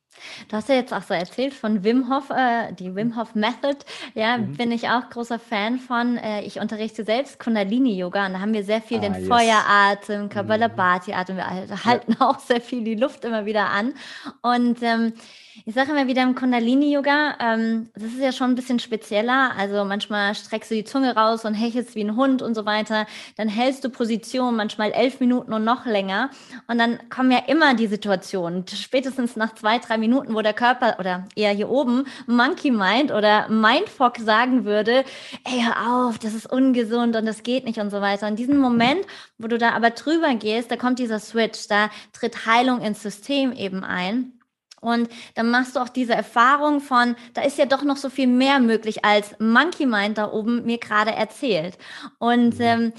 Du hast ja jetzt auch so erzählt von Wim Hof, äh, die Wim Hof Method. Ja, mhm. bin ich auch großer Fan von. Äh, ich unterrichte selbst Kundalini-Yoga und da haben wir sehr viel ah, den yes. Feueratem, Kabbalabhati-Atem. Wir halten ja. auch sehr viel die Luft immer wieder an. Und ähm, ich sage immer wieder im Kundalini-Yoga, ähm, das ist ja schon ein bisschen spezieller. Also manchmal streckst du die Zunge raus und hechelst wie ein Hund und so weiter. Dann hältst du Position, manchmal elf Minuten und noch länger. Und dann kommen ja immer die Situationen, spätestens nach zwei, drei Minuten, wo der Körper oder eher hier oben Monkey Mind oder Mindfuck sagen würde, ey, hör auf, das ist ungesund und das geht nicht und so weiter. Und diesen Moment, wo du da aber drüber gehst, da kommt dieser Switch, da tritt Heilung ins System eben ein. Und dann machst du auch diese Erfahrung von, da ist ja doch noch so viel mehr möglich, als Monkey Mind da oben mir gerade erzählt. Und mhm. ähm,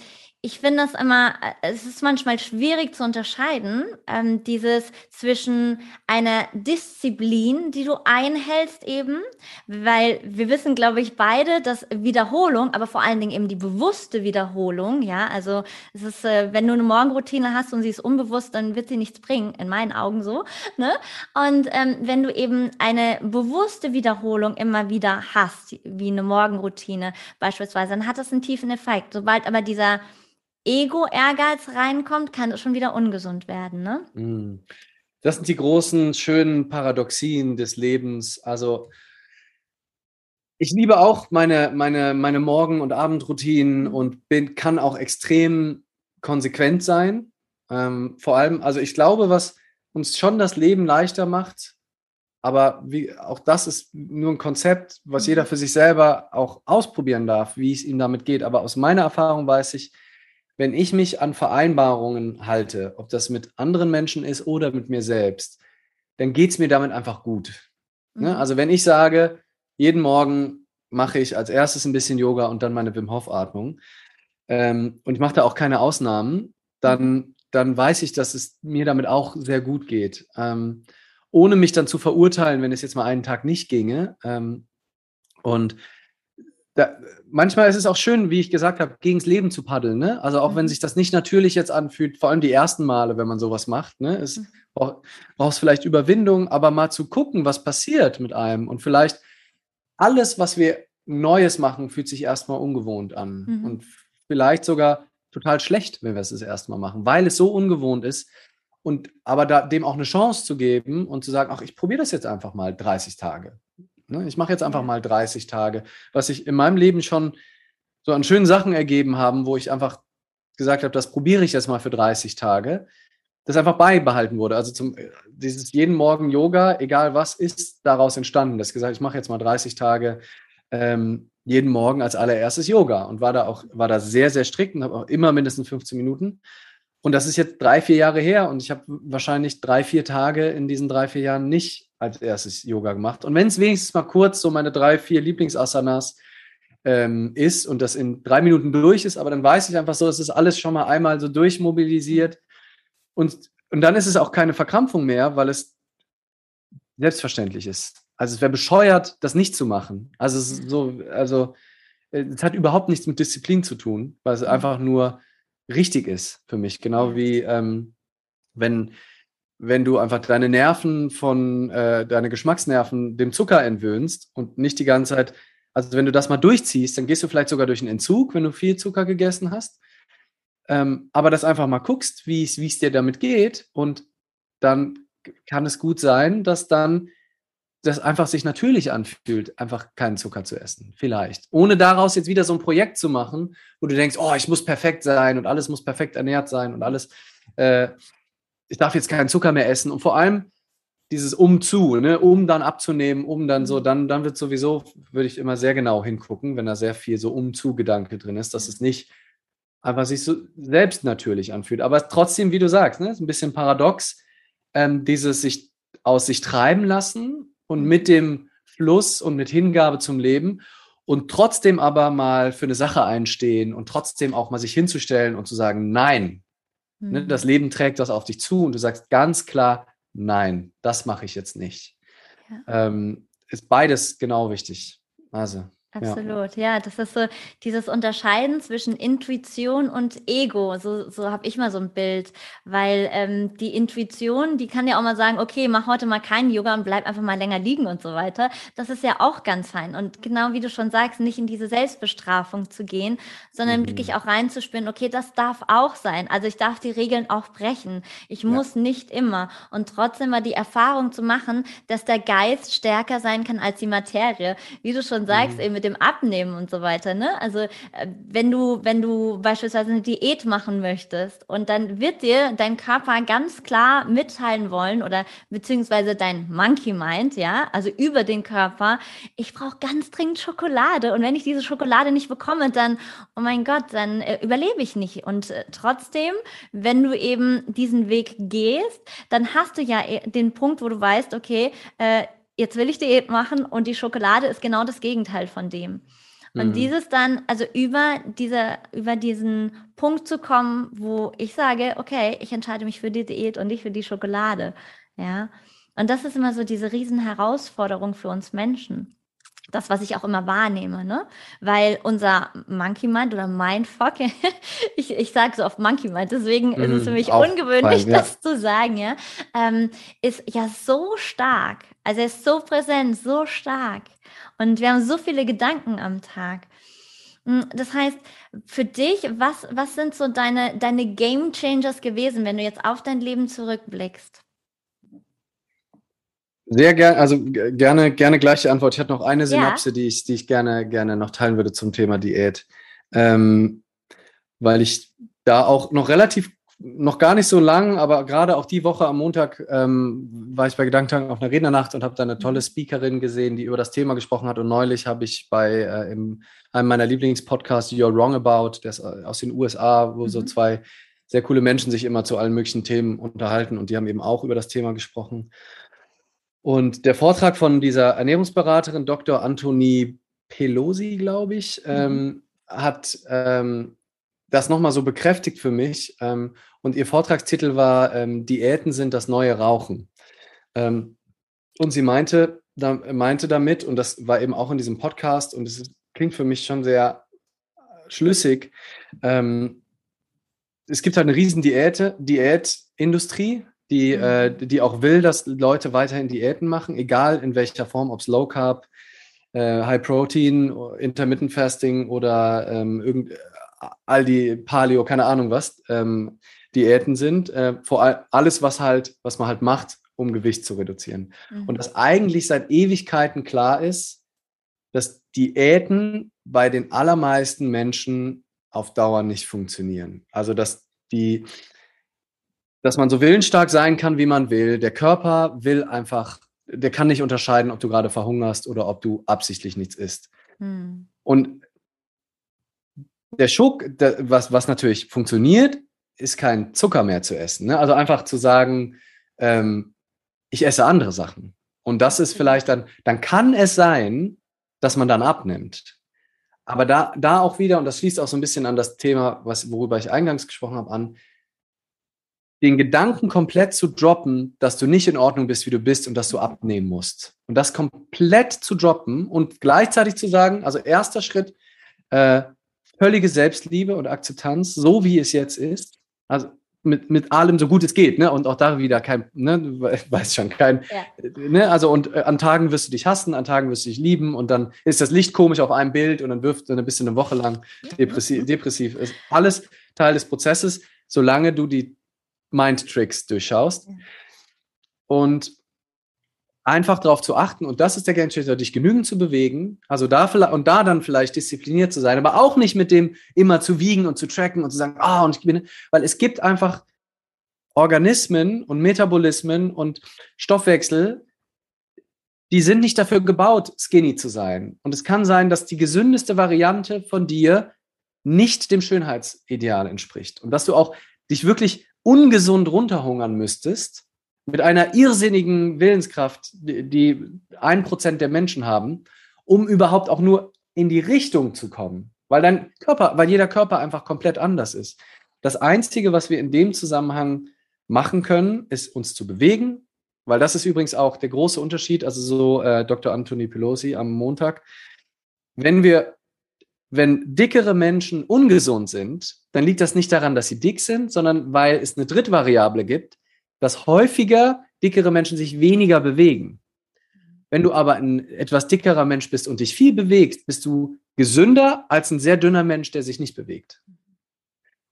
ich finde das immer, äh, es ist manchmal schwierig zu unterscheiden, ähm, dieses zwischen einer Disziplin, die du einhältst eben, weil wir wissen, glaube ich, beide, dass Wiederholung, aber vor allen Dingen eben die bewusste Wiederholung, ja, also es ist, äh, wenn du eine Morgenroutine hast und sie ist unbewusst, dann wird sie nichts bringen, in meinen Augen so, ne? Und ähm, wenn du eben eine bewusste Wiederholung immer wieder hast, wie eine Morgenroutine beispielsweise, dann hat das einen tiefen Effekt. Sobald aber dieser Ego-Ehrgeiz reinkommt, kann es schon wieder ungesund werden. Ne? Mm. Das sind die großen, schönen Paradoxien des Lebens. Also ich liebe auch meine, meine, meine Morgen- und Abendroutinen und bin, kann auch extrem konsequent sein. Ähm, vor allem, also ich glaube, was uns schon das Leben leichter macht, aber wie, auch das ist nur ein Konzept, was jeder mhm. für sich selber auch ausprobieren darf, wie es ihm damit geht. Aber aus meiner Erfahrung weiß ich, wenn ich mich an Vereinbarungen halte, ob das mit anderen Menschen ist oder mit mir selbst, dann geht es mir damit einfach gut. Ne? Mhm. Also wenn ich sage, jeden Morgen mache ich als erstes ein bisschen Yoga und dann meine Wim Hof Atmung, ähm, und ich mache da auch keine Ausnahmen, dann, dann weiß ich, dass es mir damit auch sehr gut geht. Ähm, ohne mich dann zu verurteilen, wenn es jetzt mal einen Tag nicht ginge. Ähm, und da, manchmal ist es auch schön, wie ich gesagt habe, gegens Leben zu paddeln. Ne? Also auch mhm. wenn sich das nicht natürlich jetzt anfühlt, vor allem die ersten Male, wenn man sowas macht, ne? es mhm. braucht, brauchst vielleicht Überwindung, aber mal zu gucken, was passiert mit einem. Und vielleicht alles, was wir Neues machen, fühlt sich erstmal ungewohnt an. Mhm. Und vielleicht sogar total schlecht, wenn wir es das erste Mal machen, weil es so ungewohnt ist. Und aber da, dem auch eine Chance zu geben und zu sagen, ach, ich probiere das jetzt einfach mal 30 Tage. Ne? Ich mache jetzt einfach mal 30 Tage, was sich in meinem Leben schon so an schönen Sachen ergeben haben, wo ich einfach gesagt habe, das probiere ich jetzt mal für 30 Tage, das einfach beibehalten wurde. Also zum, dieses jeden Morgen Yoga, egal was, ist daraus entstanden. Das gesagt, ich mache jetzt mal 30 Tage ähm, jeden Morgen als allererstes Yoga und war da auch, war da sehr, sehr strikt und habe auch immer mindestens 15 Minuten. Und das ist jetzt drei, vier Jahre her und ich habe wahrscheinlich drei, vier Tage in diesen drei, vier Jahren nicht als erstes Yoga gemacht. Und wenn es wenigstens mal kurz so meine drei, vier Lieblingsasanas ähm, ist und das in drei Minuten durch ist, aber dann weiß ich einfach so, es ist alles schon mal einmal so durchmobilisiert. Und, und dann ist es auch keine Verkrampfung mehr, weil es selbstverständlich ist. Also es wäre bescheuert, das nicht zu machen. Also es ist so, also äh, es hat überhaupt nichts mit Disziplin zu tun, weil es mhm. einfach nur richtig ist für mich. Genau wie ähm, wenn wenn du einfach deine Nerven von, äh, deine Geschmacksnerven dem Zucker entwöhnst und nicht die ganze Zeit, also wenn du das mal durchziehst, dann gehst du vielleicht sogar durch einen Entzug, wenn du viel Zucker gegessen hast. Ähm, aber das einfach mal guckst, wie es dir damit geht und dann kann es gut sein, dass dann das einfach sich natürlich anfühlt, einfach keinen Zucker zu essen. Vielleicht. Ohne daraus jetzt wieder so ein Projekt zu machen, wo du denkst, oh, ich muss perfekt sein und alles muss perfekt ernährt sein und alles. Äh, ich darf jetzt keinen Zucker mehr essen und vor allem dieses um zu, ne, um dann abzunehmen, um dann so, dann, dann wird sowieso, würde ich immer sehr genau hingucken, wenn da sehr viel so um zu Gedanke drin ist, dass es nicht einfach sich so selbst natürlich anfühlt. Aber trotzdem, wie du sagst, ne, ist ein bisschen paradox, ähm, dieses sich aus sich treiben lassen und mit dem Fluss und mit Hingabe zum Leben und trotzdem aber mal für eine Sache einstehen und trotzdem auch mal sich hinzustellen und zu sagen, nein, Mhm. Das Leben trägt das auf dich zu und du sagst ganz klar, nein, das mache ich jetzt nicht. Ja. Ähm, ist beides genau wichtig. Also. Absolut, ja. ja. das ist so dieses Unterscheiden zwischen Intuition und Ego. So, so habe ich mal so ein Bild, weil ähm, die Intuition, die kann ja auch mal sagen, okay, mach heute mal keinen Yoga und bleib einfach mal länger liegen und so weiter. Das ist ja auch ganz fein. Und genau wie du schon sagst, nicht in diese Selbstbestrafung zu gehen, sondern mhm. wirklich auch reinzuspüren, okay, das darf auch sein. Also ich darf die Regeln auch brechen. Ich ja. muss nicht immer. Und trotzdem mal die Erfahrung zu machen, dass der Geist stärker sein kann als die Materie. Wie du schon sagst, mhm. eben mit dem Abnehmen und so weiter. Ne? Also äh, wenn du, wenn du beispielsweise eine Diät machen möchtest und dann wird dir dein Körper ganz klar mitteilen wollen oder beziehungsweise dein Monkey Mind, ja, also über den Körper, ich brauche ganz dringend Schokolade und wenn ich diese Schokolade nicht bekomme, dann, oh mein Gott, dann äh, überlebe ich nicht. Und äh, trotzdem, wenn du eben diesen Weg gehst, dann hast du ja äh, den Punkt, wo du weißt, okay, äh, jetzt will ich Diät machen und die Schokolade ist genau das Gegenteil von dem. Und mhm. dieses dann, also über diese, über diesen Punkt zu kommen, wo ich sage, okay, ich entscheide mich für die Diät und nicht für die Schokolade. Ja. Und das ist immer so diese riesen Herausforderung für uns Menschen das, was ich auch immer wahrnehme, ne? Weil unser Monkey Mind oder Mindfuck, ich, ich sage so oft Monkey Mind, deswegen mm, ist es für mhm, mich ungewöhnlich, fein, ja. das zu sagen, ja, ähm, ist ja so stark. Also er ist so präsent, so stark. Und wir haben so viele Gedanken am Tag. Hm, das heißt, für dich, was, was sind so deine, deine Game Changers gewesen, wenn du jetzt auf dein Leben zurückblickst? Sehr gerne, also gerne, gerne gleiche Antwort. Ich hatte noch eine Synapse, ja. die, ich, die ich gerne, gerne noch teilen würde zum Thema Diät. Ähm, weil ich da auch noch relativ, noch gar nicht so lang, aber gerade auch die Woche am Montag ähm, war ich bei Gedanken auf einer Rednernacht und habe da eine tolle mhm. Speakerin gesehen, die über das Thema gesprochen hat. Und neulich habe ich bei äh, im, einem meiner Lieblingspodcasts You're Wrong About, der ist äh, aus den USA, wo mhm. so zwei sehr coole Menschen sich immer zu allen möglichen Themen unterhalten und die haben eben auch über das Thema gesprochen. Und der Vortrag von dieser Ernährungsberaterin, Dr. Anthony Pelosi, glaube ich, mhm. ähm, hat, ähm, das nochmal so bekräftigt für mich. Ähm, und ihr Vortragstitel war ähm, Diäten sind das neue Rauchen. Ähm, und sie meinte, da, meinte damit, und das war eben auch in diesem Podcast, und es klingt für mich schon sehr schlüssig, ähm, es gibt halt eine riesen Diät, Diätindustrie, die, mhm. äh, die auch will, dass Leute weiterhin Diäten machen, egal in welcher Form, ob es Low Carb, äh, High Protein, Intermittent Fasting oder ähm, irgend, all die Paleo, keine Ahnung was, ähm, Diäten sind. Äh, vor allem alles, was halt, was man halt macht, um Gewicht zu reduzieren. Mhm. Und dass eigentlich seit Ewigkeiten klar ist, dass Diäten bei den allermeisten Menschen auf Dauer nicht funktionieren. Also dass die, dass man so willensstark sein kann, wie man will. Der Körper will einfach, der kann nicht unterscheiden, ob du gerade verhungerst oder ob du absichtlich nichts isst. Mhm. Und der Schok, der, was, was natürlich funktioniert, ist kein Zucker mehr zu essen. Ne? Also einfach zu sagen, ähm, ich esse andere Sachen. Und das ist vielleicht dann, dann kann es sein, dass man dann abnimmt. Aber da, da auch wieder, und das schließt auch so ein bisschen an das Thema, was, worüber ich eingangs gesprochen habe, an, den Gedanken komplett zu droppen, dass du nicht in Ordnung bist, wie du bist und dass du abnehmen musst. Und das komplett zu droppen und gleichzeitig zu sagen, also erster Schritt, äh, völlige Selbstliebe und Akzeptanz, so wie es jetzt ist. Also mit, mit allem so gut es geht, ne? Und auch da wieder kein, ne, du weißt schon, kein, ja. ne, also und äh, an Tagen wirst du dich hassen, an Tagen wirst du dich lieben und dann ist das Licht komisch auf einem Bild und dann wirft dann bist du eine Woche lang depressiv, depressiv. Ist alles Teil des Prozesses, solange du die Mind-Tricks durchschaust. Und einfach darauf zu achten, und das ist der Game Changer, dich genügend zu bewegen, also da und da dann vielleicht diszipliniert zu sein, aber auch nicht mit dem immer zu wiegen und zu tracken und zu sagen, ah, und ich bin, weil es gibt einfach Organismen und Metabolismen und Stoffwechsel, die sind nicht dafür gebaut, skinny zu sein. Und es kann sein, dass die gesündeste Variante von dir nicht dem Schönheitsideal entspricht. Und dass du auch dich wirklich ungesund runterhungern müsstest, mit einer irrsinnigen Willenskraft, die ein Prozent der Menschen haben, um überhaupt auch nur in die Richtung zu kommen. Weil dein Körper, weil jeder Körper einfach komplett anders ist. Das Einzige, was wir in dem Zusammenhang machen können, ist uns zu bewegen, weil das ist übrigens auch der große Unterschied, also so äh, Dr. Anthony Pelosi am Montag. Wenn wir, wenn dickere Menschen ungesund sind, dann liegt das nicht daran, dass sie dick sind, sondern weil es eine Drittvariable gibt, dass häufiger dickere Menschen sich weniger bewegen. Wenn du aber ein etwas dickerer Mensch bist und dich viel bewegst, bist du gesünder als ein sehr dünner Mensch, der sich nicht bewegt.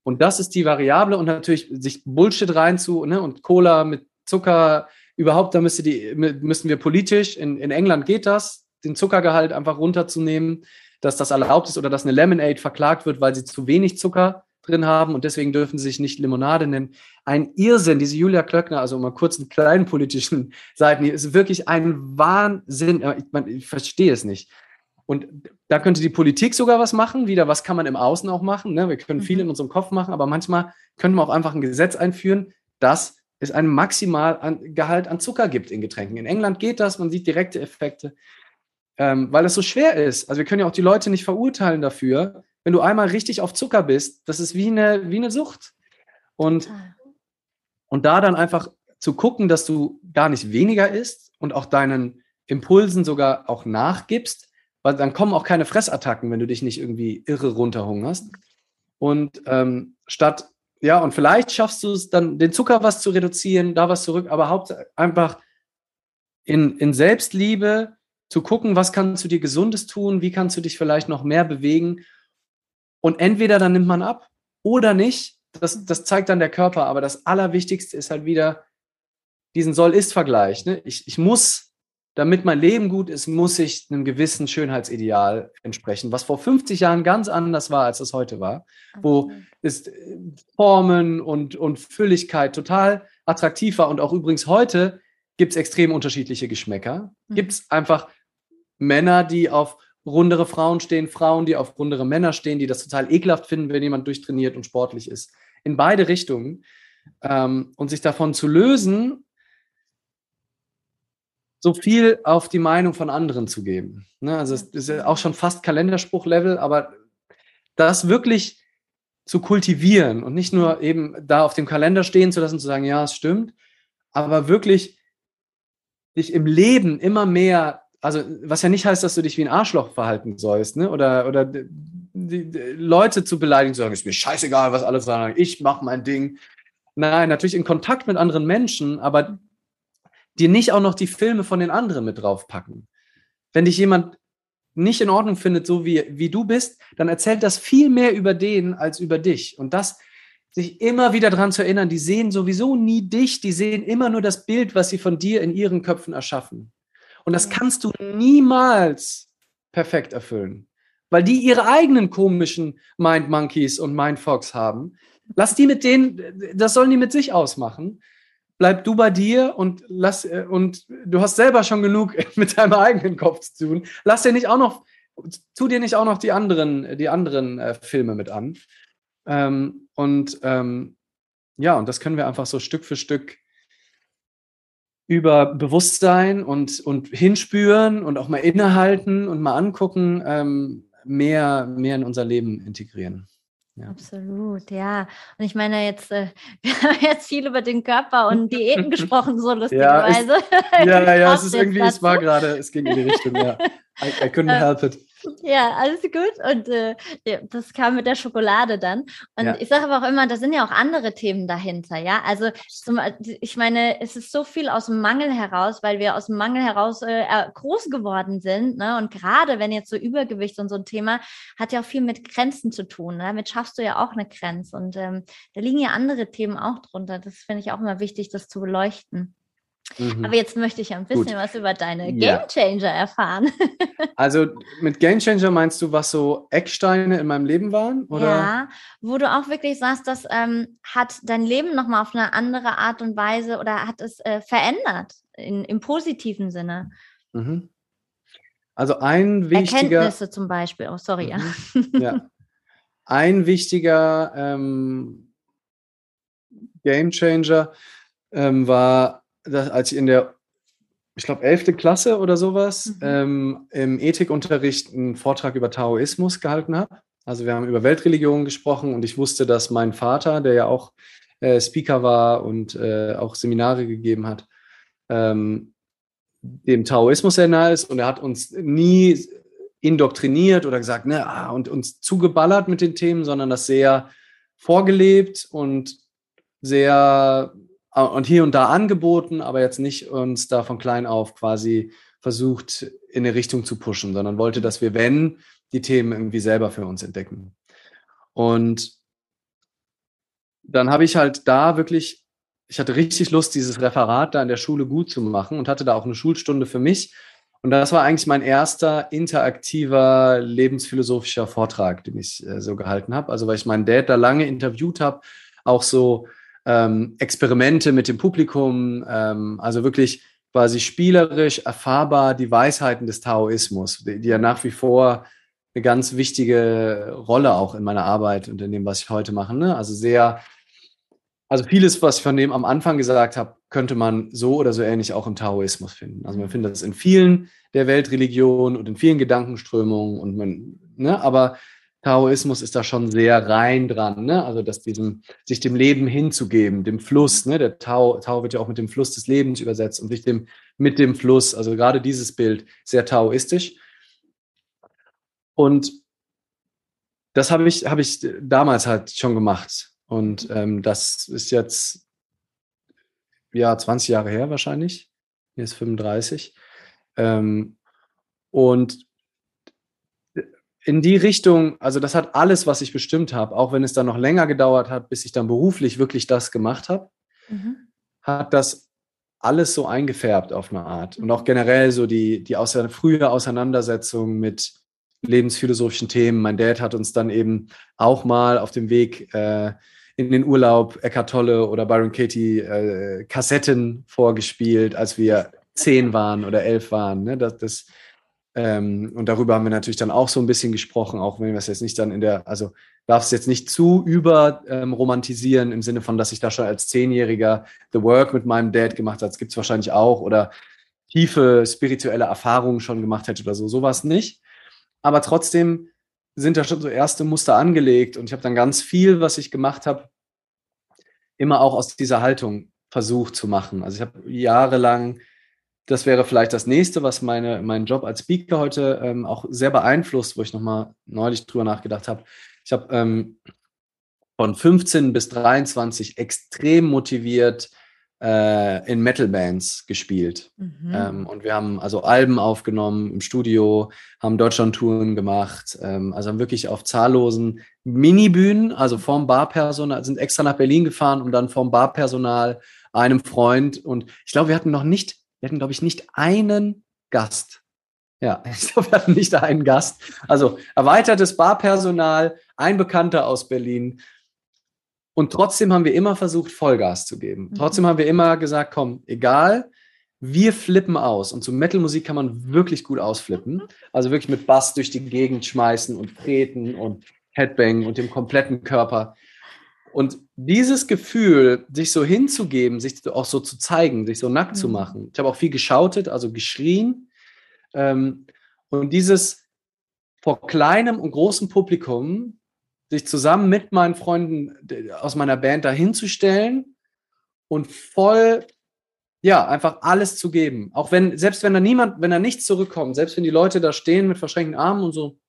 Und das ist die Variable und natürlich sich Bullshit reinzu ne, und Cola mit Zucker überhaupt, da müsste die, müssen wir politisch, in, in England geht das, den Zuckergehalt einfach runterzunehmen, dass das erlaubt ist oder dass eine Lemonade verklagt wird, weil sie zu wenig Zucker drin haben und deswegen dürfen sie sich nicht Limonade nennen. Ein Irrsinn, diese Julia Klöckner, also mal kurz einen kleinen politischen Seiten, hier ist wirklich ein Wahnsinn. Ich, man, ich verstehe es nicht. Und da könnte die Politik sogar was machen. Wieder, was kann man im Außen auch machen? Ne? Wir können viel mhm. in unserem Kopf machen, aber manchmal können wir auch einfach ein Gesetz einführen, dass es ein Maximalgehalt an Zucker gibt in Getränken. In England geht das, man sieht direkte Effekte, ähm, weil es so schwer ist. Also wir können ja auch die Leute nicht verurteilen dafür, wenn du einmal richtig auf Zucker bist, das ist wie eine, wie eine Sucht. Und, und da dann einfach zu gucken, dass du gar nicht weniger isst und auch deinen Impulsen sogar auch nachgibst, weil dann kommen auch keine Fressattacken, wenn du dich nicht irgendwie irre runterhungerst. Und ähm, statt, ja, und vielleicht schaffst du es dann, den Zucker was zu reduzieren, da was zurück, aber hauptsächlich einfach in, in Selbstliebe zu gucken, was kannst du dir Gesundes tun, wie kannst du dich vielleicht noch mehr bewegen und entweder dann nimmt man ab oder nicht. Das, das zeigt dann der Körper. Aber das Allerwichtigste ist halt wieder diesen Soll-Ist-Vergleich. Ne? Ich, ich muss, damit mein Leben gut ist, muss ich einem gewissen Schönheitsideal entsprechen, was vor 50 Jahren ganz anders war, als es heute war, wo ist äh, Formen und, und Fülligkeit total attraktiv war. Und auch übrigens heute gibt es extrem unterschiedliche Geschmäcker. Mhm. Gibt es einfach Männer, die auf rundere Frauen stehen, Frauen, die auf rundere Männer stehen, die das total ekelhaft finden, wenn jemand durchtrainiert und sportlich ist. In beide Richtungen. Ähm, und sich davon zu lösen, so viel auf die Meinung von anderen zu geben. Ne? Also es ist auch schon fast Kalenderspruch-Level, aber das wirklich zu kultivieren und nicht nur eben da auf dem Kalender stehen zu lassen, zu sagen, ja, es stimmt, aber wirklich dich im Leben immer mehr, also was ja nicht heißt, dass du dich wie ein Arschloch verhalten sollst, ne? Oder, oder die, die Leute zu beleidigen, zu sagen, ist mir scheißegal, was alle sagen, ich mache mein Ding. Nein, natürlich in Kontakt mit anderen Menschen, aber dir nicht auch noch die Filme von den anderen mit draufpacken. Wenn dich jemand nicht in Ordnung findet, so wie, wie du bist, dann erzählt das viel mehr über den als über dich. Und das sich immer wieder daran zu erinnern, die sehen sowieso nie dich, die sehen immer nur das Bild, was sie von dir in ihren Köpfen erschaffen. Und das kannst du niemals perfekt erfüllen, weil die ihre eigenen komischen Mind Monkeys und Mind Fox haben. Lass die mit denen, das sollen die mit sich ausmachen bleib du bei dir und lass äh, und du hast selber schon genug mit deinem eigenen Kopf zu tun. Lass dir nicht auch noch, tu dir nicht auch noch die anderen, die anderen äh, Filme mit an. Ähm, und ähm, ja, und das können wir einfach so Stück für Stück über Bewusstsein und, und hinspüren und auch mal innehalten und mal angucken, ähm, mehr, mehr in unser Leben integrieren. Ja. Absolut, ja. Und ich meine jetzt, äh, wir haben jetzt viel über den Körper und Diäten gesprochen, so lustigerweise. Ja, ist, ja, ja, es ist irgendwie, dazu. es war gerade, es ging in die Richtung, ja. I, I couldn't ähm, help it. Ja, alles gut. Und äh, das kam mit der Schokolade dann. Und ja. ich sage aber auch immer, da sind ja auch andere Themen dahinter, ja. Also zum, ich meine, es ist so viel aus dem Mangel heraus, weil wir aus dem Mangel heraus äh, groß geworden sind. Ne? Und gerade wenn jetzt so Übergewicht und so ein Thema hat ja auch viel mit Grenzen zu tun. Ne? Damit schaffst du ja auch eine Grenze. Und ähm, da liegen ja andere Themen auch drunter. Das finde ich auch immer wichtig, das zu beleuchten. Mhm. Aber jetzt möchte ich ein bisschen Gut. was über deine Game Changer ja. erfahren. also mit Game Changer meinst du, was so Ecksteine in meinem Leben waren? Oder? Ja, wo du auch wirklich sagst, das ähm, hat dein Leben nochmal auf eine andere Art und Weise oder hat es äh, verändert in, im positiven Sinne. Mhm. Also ein wichtiger... Erkenntnisse zum Beispiel, oh sorry, mhm. ja. ja. Ein wichtiger ähm, Game Changer ähm, war dass, als ich in der, ich glaube, 11. Klasse oder sowas, mhm. ähm, im Ethikunterricht einen Vortrag über Taoismus gehalten habe. Also wir haben über Weltreligionen gesprochen und ich wusste, dass mein Vater, der ja auch äh, Speaker war und äh, auch Seminare gegeben hat, ähm, dem Taoismus sehr nahe ist und er hat uns nie indoktriniert oder gesagt, ne, ah, und uns zugeballert mit den Themen, sondern das sehr vorgelebt und sehr und hier und da angeboten, aber jetzt nicht uns da von klein auf quasi versucht, in eine Richtung zu pushen, sondern wollte, dass wir, wenn, die Themen irgendwie selber für uns entdecken. Und dann habe ich halt da wirklich, ich hatte richtig Lust, dieses Referat da in der Schule gut zu machen und hatte da auch eine Schulstunde für mich. Und das war eigentlich mein erster interaktiver lebensphilosophischer Vortrag, den ich äh, so gehalten habe. Also weil ich meinen Dad da lange interviewt habe, auch so ähm, Experimente mit dem Publikum, ähm, also wirklich quasi spielerisch erfahrbar die Weisheiten des Taoismus, die, die, ja nach wie vor eine ganz wichtige Rolle auch in meiner Arbeit und in dem, was ich heute mache. Ne? Also sehr, also vieles, was ich von dem am Anfang gesagt habe, könnte man so oder so ähnlich auch im Taoismus finden. Also man findet das in vielen der Weltreligionen und in vielen Gedankenströmungen und man, ne, aber Taoismus ist da schon sehr rein dran, ne? Also dass diesem, sich dem Leben hinzugeben, dem Fluss, ne? Der Tao, Tao wird ja auch mit dem Fluss des Lebens übersetzt und sich dem, mit dem Fluss, also gerade dieses Bild, sehr taoistisch. Und das habe ich, habe ich damals halt schon gemacht. Und ähm, das ist jetzt ja 20 Jahre her wahrscheinlich. Ist 35. Ähm, und in die Richtung, also das hat alles, was ich bestimmt habe, auch wenn es dann noch länger gedauert hat, bis ich dann beruflich wirklich das gemacht habe, mhm. hat das alles so eingefärbt auf eine Art. Und auch generell so die, die außer, frühe Auseinandersetzung mit lebensphilosophischen Themen. Mein Dad hat uns dann eben auch mal auf dem Weg äh, in den Urlaub Eckhart Tolle oder Byron Katie äh, Kassetten vorgespielt, als wir zehn waren oder elf waren. Ne? Das, das ähm, und darüber haben wir natürlich dann auch so ein bisschen gesprochen, auch wenn wir es jetzt nicht dann in der, also darf es jetzt nicht zu über ähm, im Sinne von, dass ich da schon als Zehnjähriger The Work mit meinem Dad gemacht habe. Das gibt es wahrscheinlich auch oder tiefe spirituelle Erfahrungen schon gemacht hätte oder so. Sowas nicht. Aber trotzdem sind da schon so erste Muster angelegt und ich habe dann ganz viel, was ich gemacht habe, immer auch aus dieser Haltung versucht zu machen. Also ich habe jahrelang, das wäre vielleicht das nächste, was meine, meinen Job als Speaker heute ähm, auch sehr beeinflusst, wo ich nochmal neulich drüber nachgedacht habe. Ich habe ähm, von 15 bis 23 extrem motiviert äh, in Metal-Bands gespielt. Mhm. Ähm, und wir haben also Alben aufgenommen im Studio, haben Deutschland-Touren gemacht, ähm, also haben wirklich auf zahllosen Minibühnen, also vom Barpersonal, sind extra nach Berlin gefahren, um dann vom Barpersonal einem Freund und ich glaube, wir hatten noch nicht, wir hatten, glaube ich, nicht einen Gast. Ja, ich glaube, wir hatten nicht einen Gast. Also erweitertes Barpersonal, ein Bekannter aus Berlin und trotzdem haben wir immer versucht, Vollgas zu geben. Mhm. Trotzdem haben wir immer gesagt, komm, egal, wir flippen aus. Und zu Metal-Musik kann man wirklich gut ausflippen. Also wirklich mit Bass durch die Gegend schmeißen und treten und Headbang und dem kompletten Körper. Und dieses Gefühl, sich so hinzugeben, sich auch so zu zeigen, sich so nackt mhm. zu machen. Ich habe auch viel geschautet, also geschrien. Ähm, und dieses vor kleinem und großem Publikum sich zusammen mit meinen Freunden aus meiner Band dahinzustellen und voll, ja, einfach alles zu geben. Auch wenn, selbst wenn da niemand, wenn da nichts zurückkommt, selbst wenn die Leute da stehen mit verschränkten Armen und so,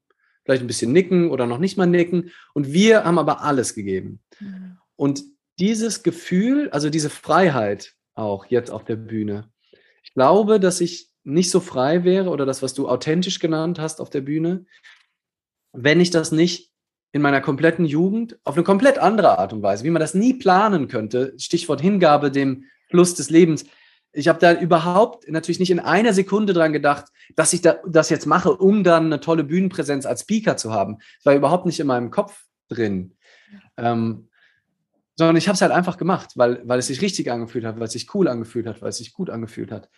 vielleicht ein bisschen nicken oder noch nicht mal nicken. Und wir haben aber alles gegeben. Mhm. Und dieses Gefühl, also diese Freiheit auch jetzt auf der Bühne, ich glaube, dass ich nicht so frei wäre oder das, was du authentisch genannt hast auf der Bühne, wenn ich das nicht in meiner kompletten Jugend auf eine komplett andere Art und Weise, wie man das nie planen könnte, Stichwort Hingabe dem Fluss des Lebens. Ich habe da überhaupt natürlich nicht in einer Sekunde dran gedacht, dass ich da, das jetzt mache, um dann eine tolle Bühnenpräsenz als Speaker zu haben. Das war überhaupt nicht in meinem Kopf drin. Ähm, sondern ich habe es halt einfach gemacht, weil, weil es sich richtig angefühlt hat, weil es sich cool angefühlt hat, weil es sich gut angefühlt hat.